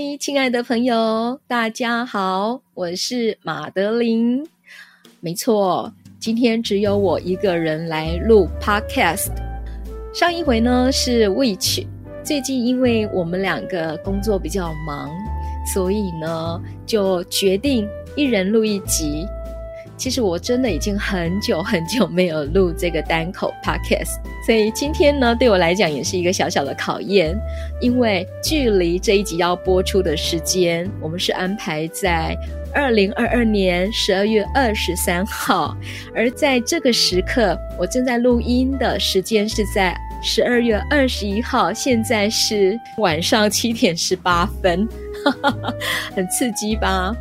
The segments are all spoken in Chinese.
嗨，亲爱的朋友，大家好，我是马德琳。没错，今天只有我一个人来录 Podcast。上一回呢是 Which，最近因为我们两个工作比较忙，所以呢就决定一人录一集。其实我真的已经很久很久没有录这个单口 podcast，所以今天呢，对我来讲也是一个小小的考验，因为距离这一集要播出的时间，我们是安排在二零二二年十二月二十三号，而在这个时刻，我正在录音的时间是在十二月二十一号，现在是晚上七点十八分，很刺激吧？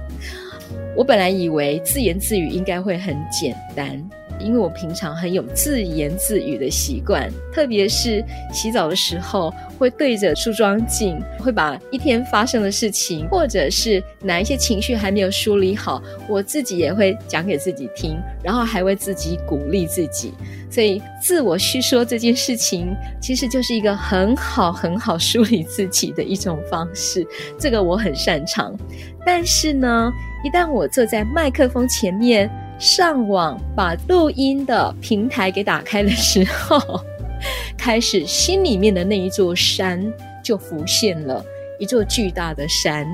我本来以为自言自语应该会很简单，因为我平常很有自言自语的习惯，特别是洗澡的时候，会对着梳妆镜，会把一天发生的事情，或者是哪一些情绪还没有梳理好，我自己也会讲给自己听，然后还会自己鼓励自己。所以自我叙说这件事情，其实就是一个很好很好梳理自己的一种方式，这个我很擅长。但是呢，一旦我坐在麦克风前面上网，把录音的平台给打开的时候，开始心里面的那一座山就浮现了，一座巨大的山，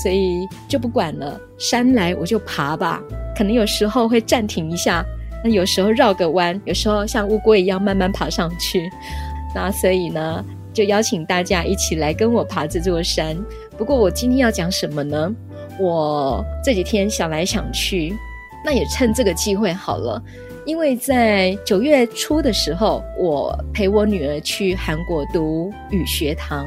所以就不管了，山来我就爬吧。可能有时候会暂停一下，那有时候绕个弯，有时候像乌龟一样慢慢爬上去。那所以呢，就邀请大家一起来跟我爬这座山。不过我今天要讲什么呢？我这几天想来想去，那也趁这个机会好了，因为在九月初的时候，我陪我女儿去韩国读语学堂，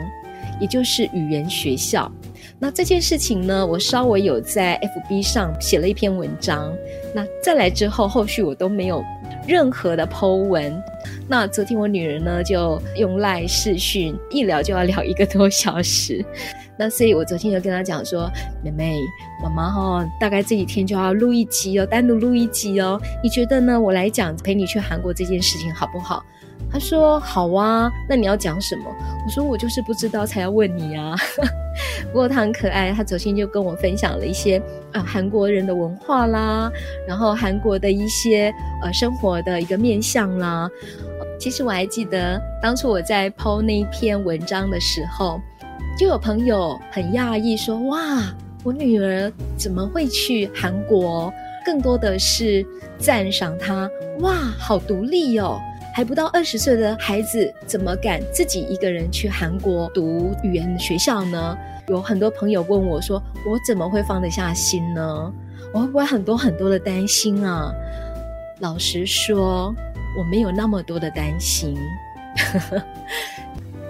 也就是语言学校。那这件事情呢，我稍微有在 FB 上写了一篇文章。那再来之后，后续我都没有任何的 po 文。那昨天我女儿呢，就用 LINE 视讯，一聊就要聊一个多小时。那所以，我昨天就跟他讲说：“妹妹，妈妈哈，大概这几天就要录一集哦，单独录一集哦。你觉得呢？我来讲陪你去韩国这件事情好不好？”他说：“好啊。”那你要讲什么？我说：“我就是不知道，才要问你啊。”不过他很可爱，他昨天就跟我分享了一些啊韩国人的文化啦，然后韩国的一些呃生活的一个面相啦。其实我还记得当初我在 PO 那一篇文章的时候。就有朋友很讶异说：“哇，我女儿怎么会去韩国？更多的是赞赏她，哇，好独立哦！还不到二十岁的孩子，怎么敢自己一个人去韩国读语言学校呢？”有很多朋友问我说：“我怎么会放得下心呢？我会不会很多很多的担心啊？”老实说，我没有那么多的担心。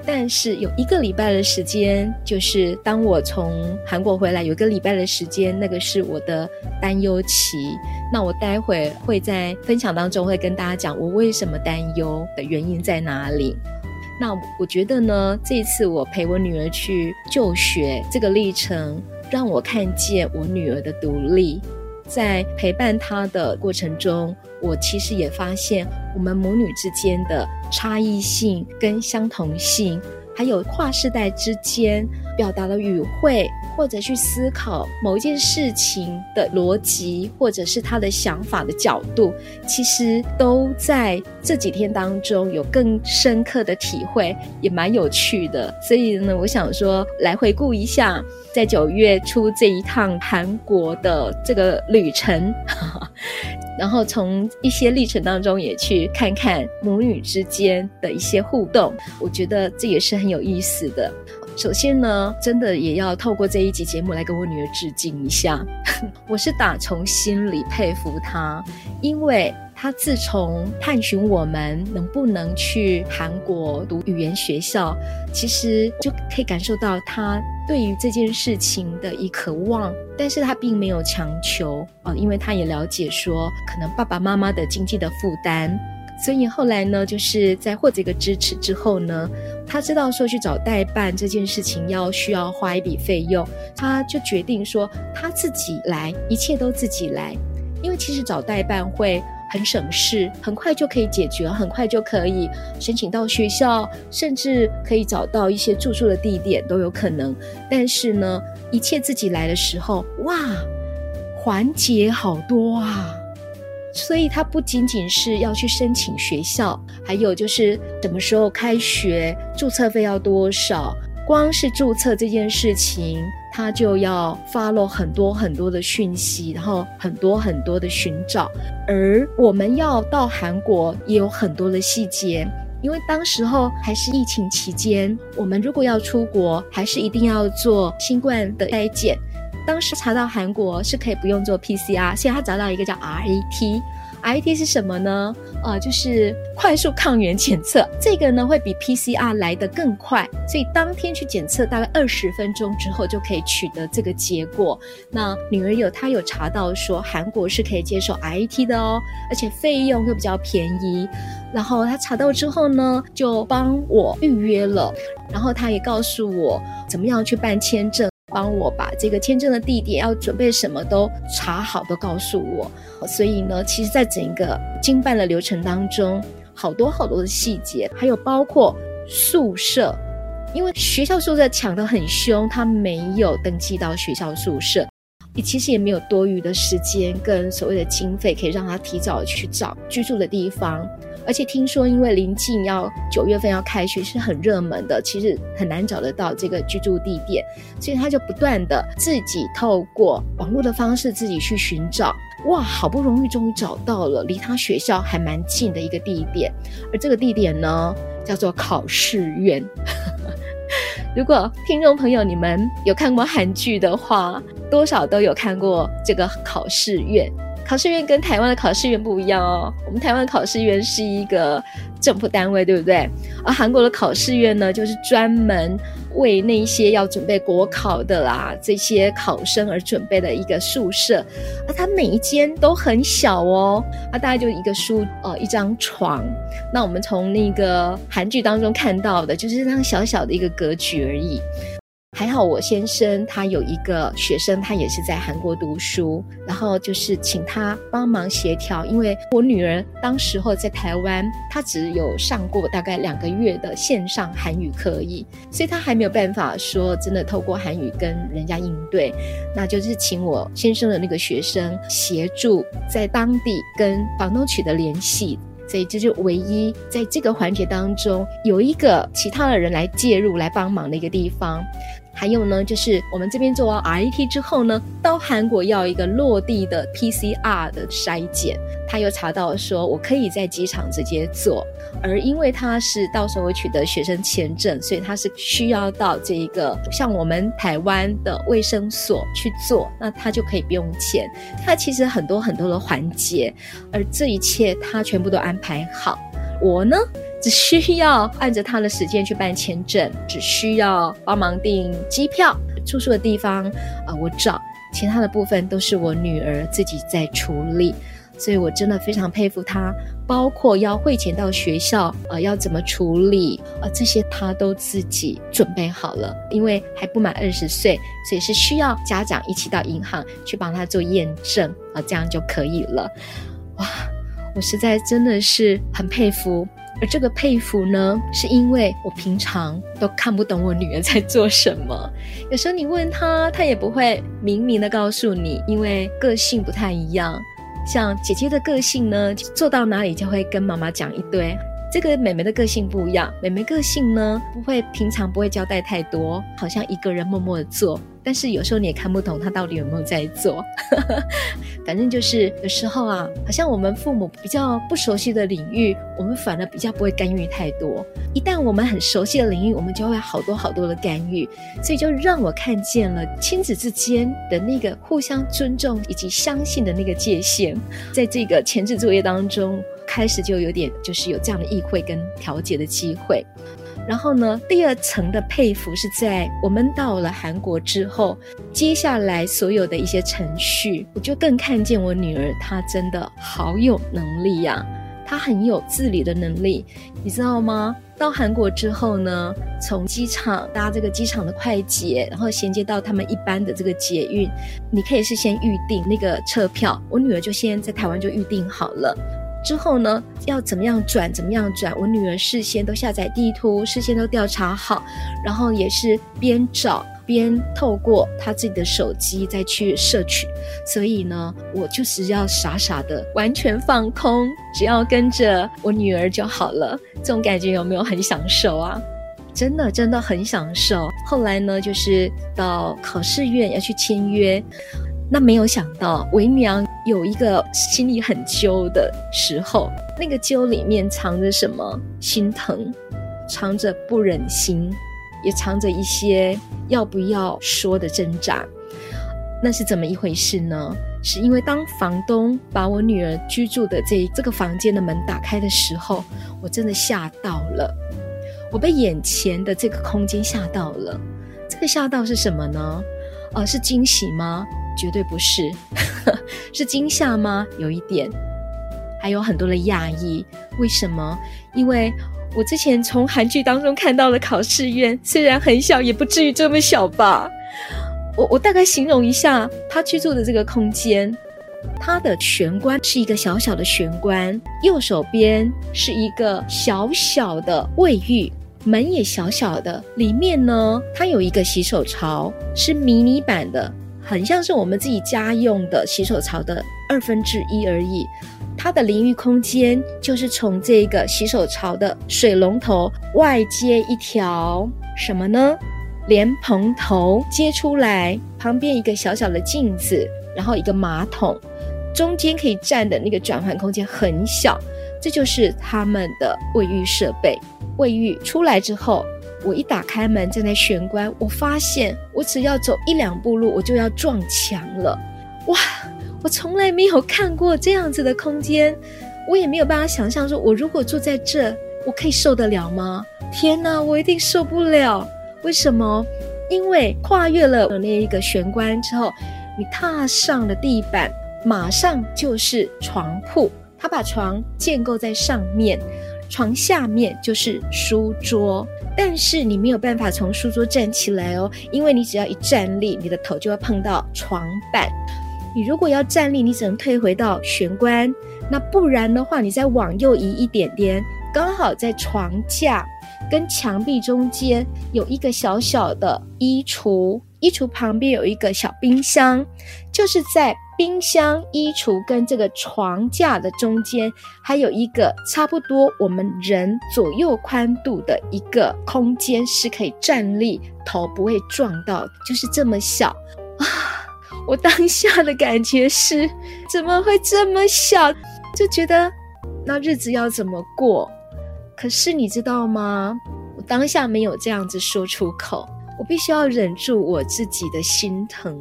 但是有一个礼拜的时间，就是当我从韩国回来，有一个礼拜的时间，那个是我的担忧期。那我待会会在分享当中会跟大家讲我为什么担忧的原因在哪里。那我觉得呢，这一次我陪我女儿去就学这个历程，让我看见我女儿的独立。在陪伴她的过程中，我其实也发现我们母女之间的差异性跟相同性，还有跨世代之间表达的语汇，或者去思考某一件事情的逻辑，或者是他的想法的角度，其实都在这几天当中有更深刻的体会，也蛮有趣的。所以呢，我想说来回顾一下。在九月初这一趟韩国的这个旅程，然后从一些历程当中也去看看母女之间的一些互动，我觉得这也是很有意思的。首先呢，真的也要透过这一集节目来跟我女儿致敬一下，我是打从心里佩服她，因为。她自从探寻我们能不能去韩国读语言学校，其实就可以感受到她对于这件事情的一渴望，但是她并没有强求啊，因为她也了解说，可能爸爸妈妈的经济的负担。所以后来呢，就是在获得一个支持之后呢，他知道说去找代办这件事情要需要花一笔费用，他就决定说他自己来，一切都自己来，因为其实找代办会很省事，很快就可以解决，很快就可以申请到学校，甚至可以找到一些住宿的地点都有可能。但是呢，一切自己来的时候，哇，环节好多啊！所以，他不仅仅是要去申请学校，还有就是什么时候开学，注册费要多少。光是注册这件事情，他就要发了很多很多的讯息，然后很多很多的寻找。而我们要到韩国，也有很多的细节，因为当时候还是疫情期间，我们如果要出国，还是一定要做新冠的筛检。当时查到韩国是可以不用做 PCR，所以他找到一个叫 RAT。RAT 是什么呢？呃，就是快速抗原检测。这个呢会比 PCR 来得更快，所以当天去检测，大概二十分钟之后就可以取得这个结果。那女儿有她有查到说韩国是可以接受 RAT 的哦，而且费用会比较便宜。然后她查到之后呢，就帮我预约了，然后她也告诉我怎么样去办签证。帮我把这个签证的地点要准备什么都查好，都告诉我。所以呢，其实，在整个经办的流程当中，好多好多的细节，还有包括宿舍，因为学校宿舍抢得很凶，他没有登记到学校宿舍，你其实也没有多余的时间跟所谓的经费，可以让他提早去找居住的地方。而且听说，因为临近要九月份要开学，是很热门的，其实很难找得到这个居住地点，所以他就不断的自己透过网络的方式自己去寻找。哇，好不容易终于找到了，离他学校还蛮近的一个地点，而这个地点呢，叫做考试院。如果听众朋友你们有看过韩剧的话，多少都有看过这个考试院。考试院跟台湾的考试院不一样哦，我们台湾的考试院是一个政府单位，对不对？而韩国的考试院呢，就是专门为那些要准备国考的啦，这些考生而准备的一个宿舍。而它每一间都很小哦，啊，大概就一个书，呃，一张床。那我们从那个韩剧当中看到的，就是这样小小的一个格局而已。还好，我先生他有一个学生，他也是在韩国读书，然后就是请他帮忙协调，因为我女儿当时候在台湾，她只有上过大概两个月的线上韩语课而已，所以她还没有办法说真的透过韩语跟人家应对，那就是请我先生的那个学生协助在当地跟房东取得联系。所以这就唯一在这个环节当中有一个其他的人来介入来帮忙的一个地方。还有呢，就是我们这边做完 RAT 之后呢，到韩国要一个落地的 PCR 的筛检。他又查到说，我可以在机场直接做，而因为他是到时候会取得学生签证，所以他是需要到这一个像我们台湾的卫生所去做，那他就可以不用钱。他其实很多很多的环节，而这一切他全部都安排好。我呢，只需要按着他的时间去办签证，只需要帮忙订机票、住宿的地方啊、我找，其他的部分都是我女儿自己在处理。所以我真的非常佩服他，包括要汇钱到学校，呃，要怎么处理，呃，这些他都自己准备好了。因为还不满二十岁，所以是需要家长一起到银行去帮他做验证，啊、呃，这样就可以了。哇，我实在真的是很佩服。而这个佩服呢，是因为我平常都看不懂我女儿在做什么。有时候你问她，她也不会明明的告诉你，因为个性不太一样。像姐姐的个性呢，做到哪里就会跟妈妈讲一堆，这个妹妹的个性不一样，妹妹个性呢，不会平常不会交代太多，好像一个人默默的做。但是有时候你也看不懂他到底有没有在做，反正就是有时候啊，好像我们父母比较不熟悉的领域，我们反而比较不会干预太多。一旦我们很熟悉的领域，我们就会好多好多的干预。所以就让我看见了亲子之间的那个互相尊重以及相信的那个界限，在这个前置作业当中，开始就有点就是有这样的意会跟调节的机会。然后呢，第二层的佩服是在我们到了韩国之后，接下来所有的一些程序，我就更看见我女儿她真的好有能力呀、她很有自理的能力，你知道吗？到韩国之后呢，从机场搭这个机场的快捷，然后衔接到他们一般的这个捷运，你可以事先预定那个车票，我女儿就先在台湾就预定好了。之后呢，要怎么样转，怎么样转？我女儿事先都下载地图，事先都调查好，然后也是边找边透过她自己的手机再去摄取。所以呢，我就是要傻傻的完全放空，只要跟着我女儿就好了。这种感觉有没有很享受啊？真的，真的很享受。后来呢，就是到考试院要去签约。那没有想到，为娘有一个心里很揪的时候，那个揪里面藏着什么？心疼，藏着不忍心，也藏着一些要不要说的挣扎。那是怎么一回事呢？是因为当房东把我女儿居住的这这个房间的门打开的时候，我真的吓到了，我被眼前的这个空间吓到了。这个吓到是什么呢？呃，是惊喜吗？绝对不是，是惊吓吗？有一点，还有很多的讶异。为什么？因为我之前从韩剧当中看到的考试院，虽然很小，也不至于这么小吧。我我大概形容一下他居住的这个空间，它的玄关是一个小小的玄关，右手边是一个小小的卫浴，门也小小的，里面呢，它有一个洗手槽，是迷你版的。很像是我们自己家用的洗手槽的二分之一而已，它的淋浴空间就是从这个洗手槽的水龙头外接一条什么呢？莲蓬头接出来，旁边一个小小的镜子，然后一个马桶，中间可以站的那个转换空间很小，这就是他们的卫浴设备。卫浴出来之后。我一打开门，站在玄关，我发现我只要走一两步路，我就要撞墙了。哇！我从来没有看过这样子的空间，我也没有办法想象说，我如果住在这，我可以受得了吗？天哪，我一定受不了！为什么？因为跨越了那一个玄关之后，你踏上了地板，马上就是床铺，他把床建构在上面，床下面就是书桌。但是你没有办法从书桌站起来哦，因为你只要一站立，你的头就会碰到床板。你如果要站立，你只能退回到玄关。那不然的话，你再往右移一点点，刚好在床架跟墙壁中间有一个小小的衣橱，衣橱旁边有一个小冰箱，就是在。冰箱、衣橱跟这个床架的中间，还有一个差不多我们人左右宽度的一个空间，是可以站立，头不会撞到，就是这么小啊！我当下的感觉是，怎么会这么小？就觉得那日子要怎么过？可是你知道吗？我当下没有这样子说出口，我必须要忍住我自己的心疼。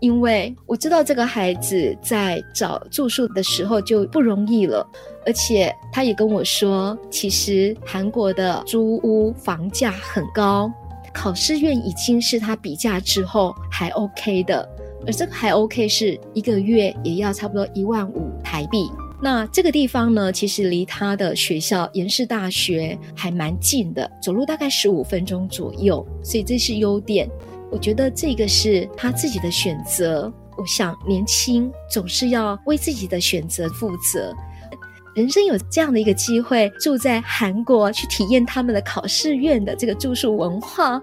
因为我知道这个孩子在找住宿的时候就不容易了，而且他也跟我说，其实韩国的租屋房价很高，考试院已经是他比价之后还 OK 的，而这个还 OK 是一个月也要差不多一万五台币。那这个地方呢，其实离他的学校延世大学还蛮近的，走路大概十五分钟左右，所以这是优点。我觉得这个是他自己的选择。我想年轻总是要为自己的选择负责。人生有这样的一个机会，住在韩国去体验他们的考试院的这个住宿文化，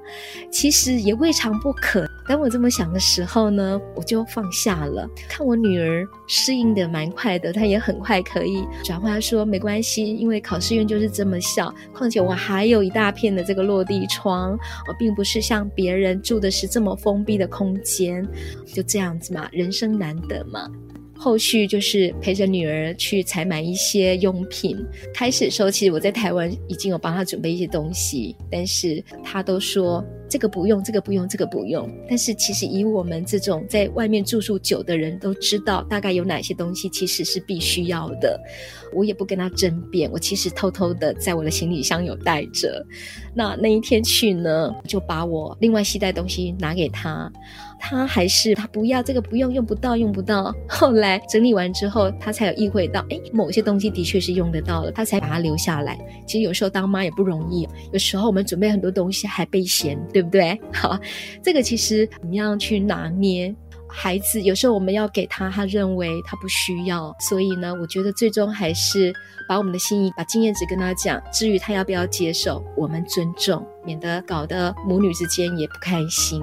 其实也未尝不可。当我这么想的时候呢，我就放下了。看我女儿适应的蛮快的，她也很快可以转化说没关系，因为考试院就是这么小，况且我还有一大片的这个落地窗，我并不是像别人住的是这么封闭的空间，就这样子嘛，人生难得嘛。后续就是陪着女儿去采买一些用品。开始的时候，其实我在台湾已经有帮她准备一些东西，但是她都说这个不用，这个不用，这个不用。但是其实以我们这种在外面住宿久的人都知道，大概有哪些东西其实是必须要的。我也不跟她争辩，我其实偷偷的在我的行李箱有带着。那那一天去呢，就把我另外携带东西拿给她。他还是他不要这个，不用，用不到，用不到。后来整理完之后，他才有意会到，哎，某些东西的确是用得到了，他才把它留下来。其实有时候当妈也不容易，有时候我们准备很多东西还被嫌，对不对？好，这个其实怎么样去拿捏孩子？有时候我们要给他，他认为他不需要，所以呢，我觉得最终还是把我们的心意、把经验值跟他讲。至于他要不要接受，我们尊重，免得搞得母女之间也不开心。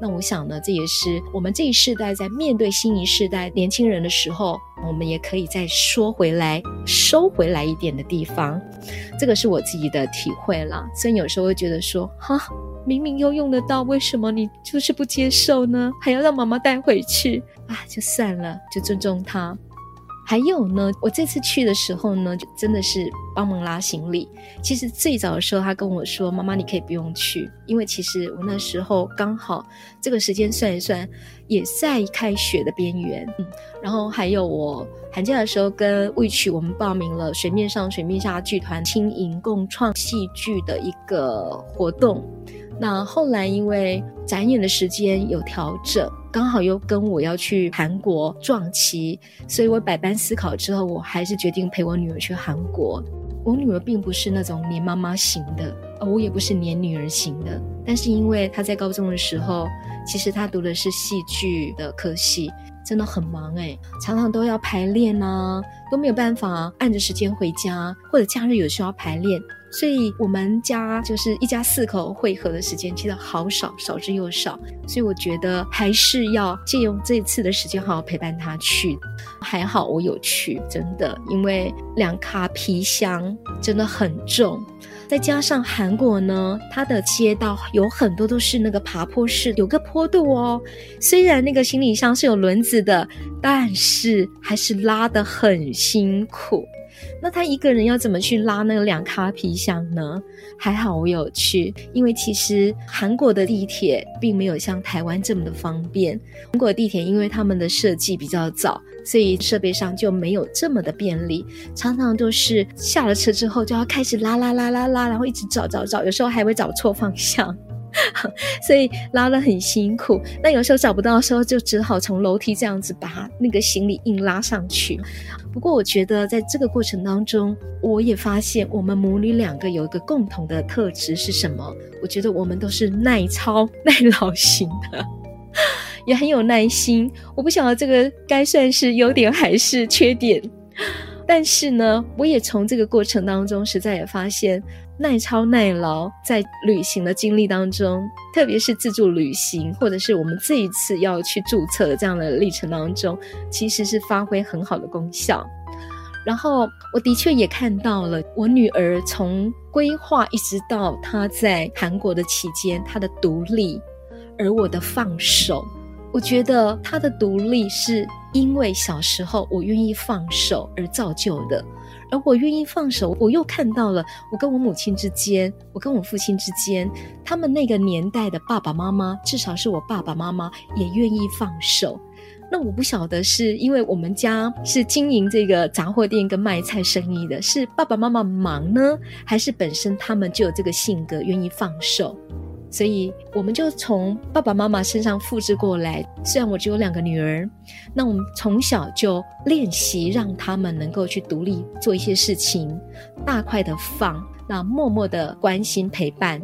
那我想呢，这也是我们这一世代在面对新一世代年轻人的时候，我们也可以再说回来、收回来一点的地方。这个是我自己的体会了，所以有时候会觉得说，哈，明明又用得到，为什么你就是不接受呢？还要让妈妈带回去啊？就算了，就尊重她。还有呢，我这次去的时候呢，就真的是帮忙拉行李。其实最早的时候，他跟我说：“妈妈，你可以不用去，因为其实我那时候刚好这个时间算一算，也在开学的边缘。嗯，然后还有我寒假的时候跟 Which 我们报名了水面上水面下剧团轻盈共创戏剧的一个活动。那后来因为展演的时间有调整。”刚好又跟我要去韩国撞期，所以我百般思考之后，我还是决定陪我女儿去韩国。我女儿并不是那种黏妈妈型的，而我也不是黏女儿型的。但是因为她在高中的时候，其实她读的是戏剧的科系，真的很忙诶，常常都要排练啊，都没有办法按着时间回家，或者假日有时候要排练。所以我们家就是一家四口会合的时间，其实好少，少之又少。所以我觉得还是要借用这次的时间，好好陪伴他去。还好我有去，真的，因为两卡皮箱真的很重，再加上韩国呢，它的街道有很多都是那个爬坡式，有个坡度哦。虽然那个行李箱是有轮子的，但是还是拉得很辛苦。那他一个人要怎么去拉那个两卡皮箱呢？还好我有去，因为其实韩国的地铁并没有像台湾这么的方便。韩国地铁因为他们的设计比较早，所以设备上就没有这么的便利，常常都是下了车之后就要开始拉拉拉拉拉，然后一直找找找，有时候还会找错方向。所以拉得很辛苦，那有时候找不到的时候，就只好从楼梯这样子把那个行李硬拉上去。不过我觉得在这个过程当中，我也发现我们母女两个有一个共同的特质是什么？我觉得我们都是耐操 耐劳型的，也很有耐心。我不晓得这个该算是优点还是缺点，但是呢，我也从这个过程当中实在也发现。耐操耐劳，在旅行的经历当中，特别是自助旅行，或者是我们这一次要去注册的这样的历程当中，其实是发挥很好的功效。然后，我的确也看到了我女儿从规划一直到她在韩国的期间，她的独立，而我的放手，我觉得她的独立是因为小时候我愿意放手而造就的。而我愿意放手，我又看到了我跟我母亲之间，我跟我父亲之间，他们那个年代的爸爸妈妈，至少是我爸爸妈妈也愿意放手。那我不晓得是因为我们家是经营这个杂货店跟卖菜生意的，是爸爸妈妈忙呢，还是本身他们就有这个性格愿意放手？所以我们就从爸爸妈妈身上复制过来。虽然我只有两个女儿，那我们从小就练习让他们能够去独立做一些事情，大块的放，那默默的关心陪伴。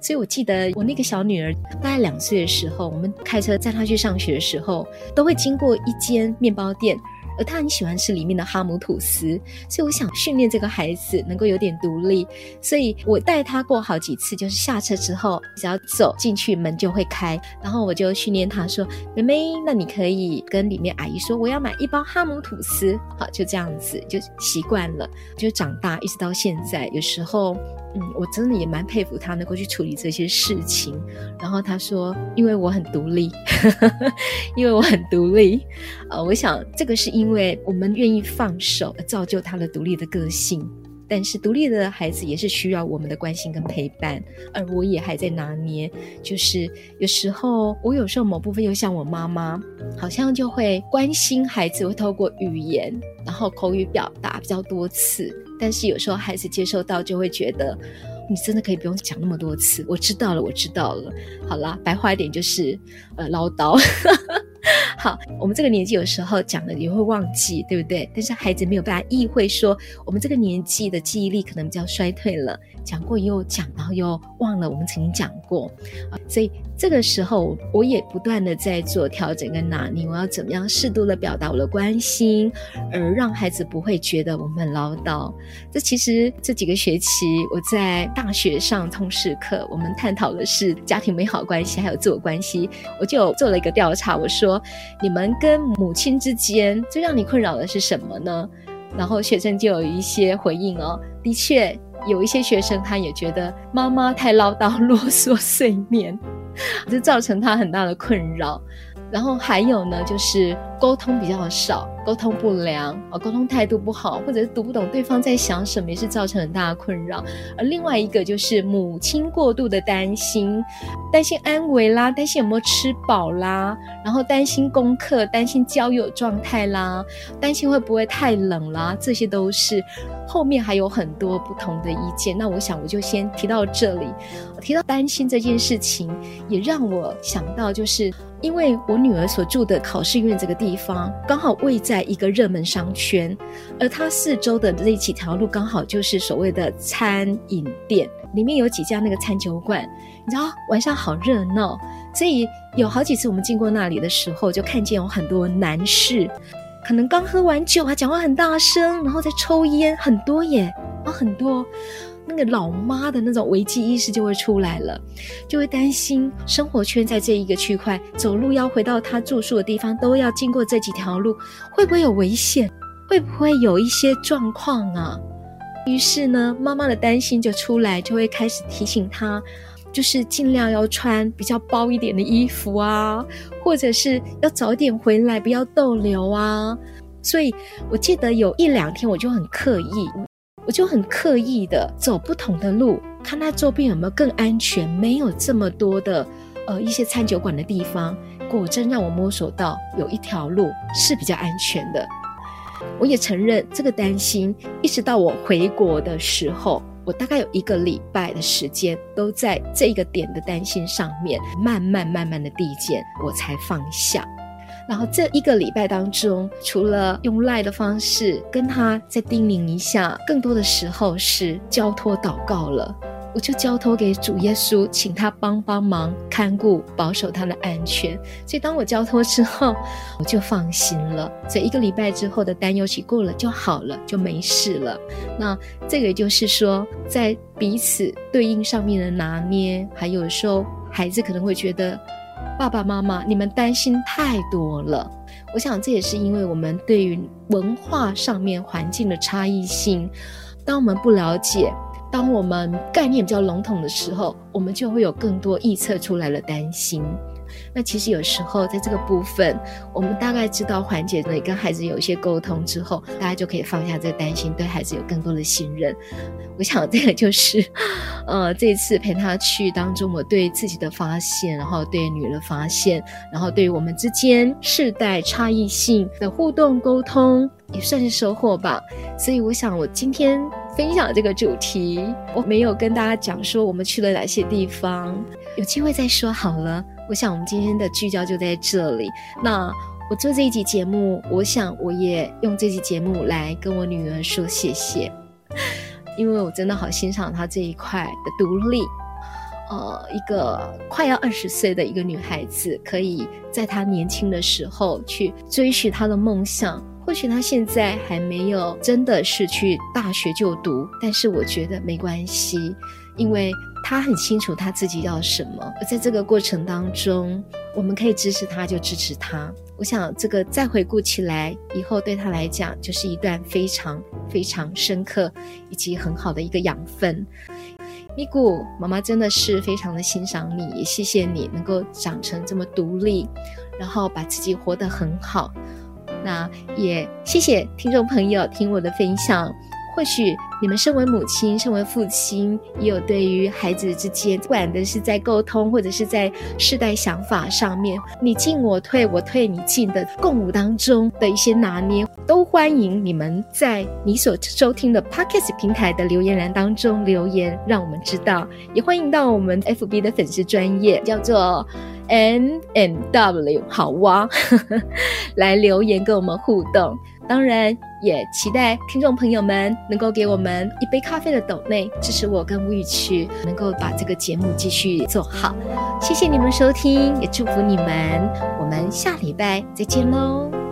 所以我记得我那个小女儿大概两岁的时候，我们开车载她去上学的时候，都会经过一间面包店，而他很喜欢吃里面的哈姆吐司，所以我想训练这个孩子能够有点独立，所以我带他过好几次，就是下车之后只要走进去门就会开，然后我就训练他说：“妹妹，那你可以跟里面阿姨说我要买一包哈姆吐司。”好，就这样子就习惯了，就长大一直到现在，有时候。嗯，我真的也蛮佩服他能够去处理这些事情。然后他说：“因为我很独立，因为我很独立。”呃，我想这个是因为我们愿意放手，造就他的独立的个性。但是独立的孩子也是需要我们的关心跟陪伴，而我也还在拿捏。就是有时候，我有时候某部分又像我妈妈，好像就会关心孩子，会透过语言，然后口语表达比较多次。但是有时候孩子接受到就会觉得，你真的可以不用讲那么多次，我知道了，我知道了。好啦，白话一点就是，呃，唠叨。好，我们这个年纪有时候讲了也会忘记，对不对？但是孩子没有办法意会说，我们这个年纪的记忆力可能比较衰退了，讲过又讲，然后又忘了我们曾经讲过啊。所以这个时候，我也不断的在做调整跟拿捏，我要怎么样适度的表达我的关心，而让孩子不会觉得我们唠叨。这其实这几个学期我在大学上通识课，我们探讨的是家庭美好关系还有自我关系，我就做了一个调查，我说。你们跟母亲之间最让你困扰的是什么呢？然后学生就有一些回应哦，的确有一些学生他也觉得妈妈太唠叨、啰嗦、碎念，这造成他很大的困扰。然后还有呢，就是沟通比较少。沟通不良啊，沟通态度不好，或者是读不懂对方在想什么，也是造成很大的困扰。而另外一个就是母亲过度的担心，担心安危啦，担心有没有吃饱啦，然后担心功课，担心交友状态啦，担心会不会太冷啦，这些都是后面还有很多不同的意见。那我想我就先提到这里。提到担心这件事情，也让我想到，就是因为我女儿所住的考试院这个地方，刚好位在。在一个热门商圈，而它四周的这几条路刚好就是所谓的餐饮店，里面有几家那个餐酒馆，你知道晚上好热闹，所以有好几次我们经过那里的时候，就看见有很多男士，可能刚喝完酒啊，讲话很大声，然后在抽烟，很多耶，啊很多。那个老妈的那种危机意识就会出来了，就会担心生活圈在这一个区块，走路要回到她住宿的地方都要经过这几条路，会不会有危险？会不会有一些状况啊？于是呢，妈妈的担心就出来，就会开始提醒她，就是尽量要穿比较薄一点的衣服啊，或者是要早点回来，不要逗留啊。所以我记得有一两天，我就很刻意。我就很刻意的走不同的路，看它周边有没有更安全，没有这么多的呃一些餐酒馆的地方。果真让我摸索到有一条路是比较安全的。我也承认这个担心，一直到我回国的时候，我大概有一个礼拜的时间都在这个点的担心上面，慢慢慢慢的递减，我才放下。然后这一个礼拜当中，除了用赖的方式跟他再叮咛一下，更多的时候是交托祷告了。我就交托给主耶稣，请他帮帮忙看顾、保守他的安全。所以当我交托之后，我就放心了。所以一个礼拜之后的担忧期过了就好了，就没事了。那这个也就是说，在彼此对应上面的拿捏，还有时候孩子可能会觉得。爸爸妈妈，你们担心太多了。我想这也是因为我们对于文化上面环境的差异性，当我们不了解，当我们概念比较笼统的时候，我们就会有更多臆测出来的担心。那其实有时候在这个部分，我们大概知道缓解了，跟孩子有一些沟通之后，大家就可以放下这个担心，对孩子有更多的信任。我想这个就是，呃，这次陪他去当中，我对自己的发现，然后对女儿的发现，然后对于我们之间世代差异性的互动沟通，也算是收获吧。所以我想，我今天分享这个主题，我没有跟大家讲说我们去了哪些地方，有机会再说好了。我想我们今天的聚焦就在这里。那我做这一集节目，我想我也用这集节目来跟我女儿说谢谢，因为我真的好欣赏她这一块的独立。呃，一个快要二十岁的一个女孩子，可以在她年轻的时候去追寻她的梦想，或许他现在还没有真的是去大学就读，但是我觉得没关系，因为他很清楚他自己要什么。在这个过程当中，我们可以支持他，就支持他。我想这个再回顾起来，以后对他来讲就是一段非常非常深刻以及很好的一个养分。咪咕，妈妈真的是非常的欣赏你，也谢谢你能够长成这么独立，然后把自己活得很好。那也谢谢听众朋友听我的分享。或许你们身为母亲、身为父亲，也有对于孩子之间，不管的是在沟通，或者是在世代想法上面，你进我退，我退你进的共舞当中的一些拿捏，都欢迎你们在你所收听的 Podcast 平台的留言栏当中留言，让我们知道。也欢迎到我们 FB 的粉丝专业，叫做 N N W 好哇，来留言跟我们互动。当然，也期待听众朋友们能够给我们一杯咖啡的斗内，支持我跟吴语曲能够把这个节目继续做好。谢谢你们收听，也祝福你们。我们下礼拜再见喽。